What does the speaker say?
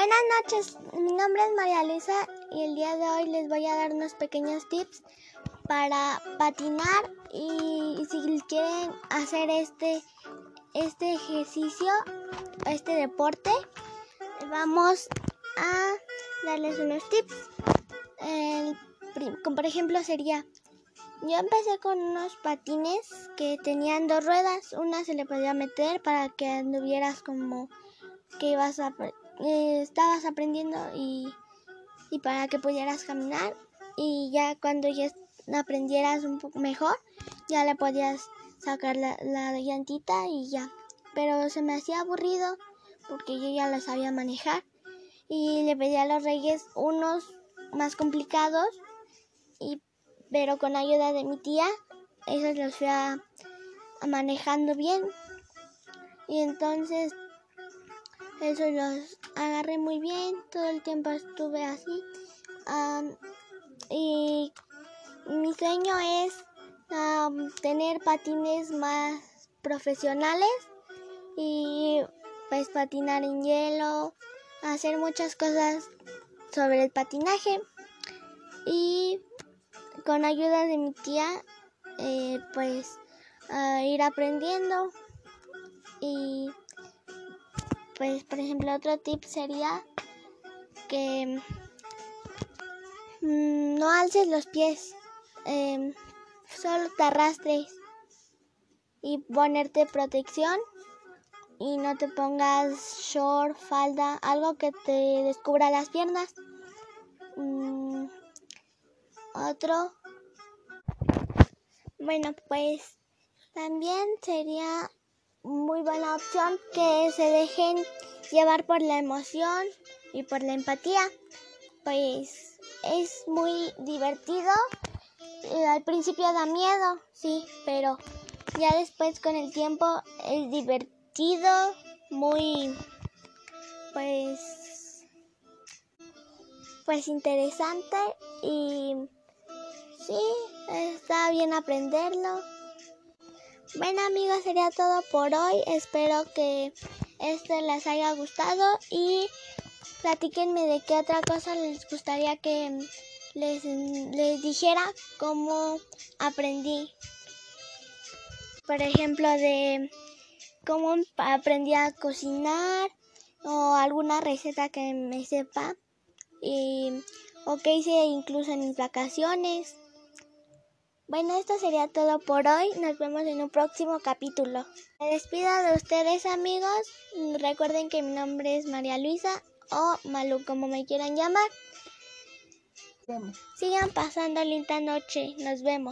Buenas noches, mi nombre es María Luisa y el día de hoy les voy a dar unos pequeños tips para patinar y si quieren hacer este, este ejercicio, este deporte, vamos a darles unos tips. como por ejemplo sería, yo empecé con unos patines que tenían dos ruedas, una se le podía meter para que anduvieras como que ibas a eh, estabas aprendiendo y, para que pudieras caminar y ya cuando ya aprendieras un poco mejor ya le podías sacar la, la llantita y ya. Pero se me hacía aburrido porque yo ya lo sabía manejar y le pedí a los reyes unos más complicados y pero con ayuda de mi tía esos los fui manejando bien. Y entonces eso los agarré muy bien, todo el tiempo estuve así. y mi sueño es tener patines más profesionales y pues patinar en hielo, hacer muchas cosas sobre el patinaje y con ayuda de mi tía eh, pues ir aprendiendo y pues, por ejemplo, otro tip sería que mm, no alces los pies, em, solo te arrastres y ponerte protección y no te pongas short, falda, algo que te descubra las piernas. Mm, otro, bueno, pues también sería muy buena opción que se dejen llevar por la emoción y por la empatía. Pues es muy divertido. Eh, al principio da miedo, sí, pero ya después con el tiempo es divertido, muy pues pues interesante y sí, está bien aprenderlo. Bueno amigos, sería todo por hoy. Espero que esto les haya gustado y platíquenme de qué otra cosa les gustaría que les, les dijera cómo aprendí. Por ejemplo, de cómo aprendí a cocinar o alguna receta que me sepa y, o qué hice incluso en mis vacaciones. Bueno, esto sería todo por hoy. Nos vemos en un próximo capítulo. Me despido de ustedes amigos. Recuerden que mi nombre es María Luisa o Malu, como me quieran llamar. Sigan pasando linda noche. Nos vemos.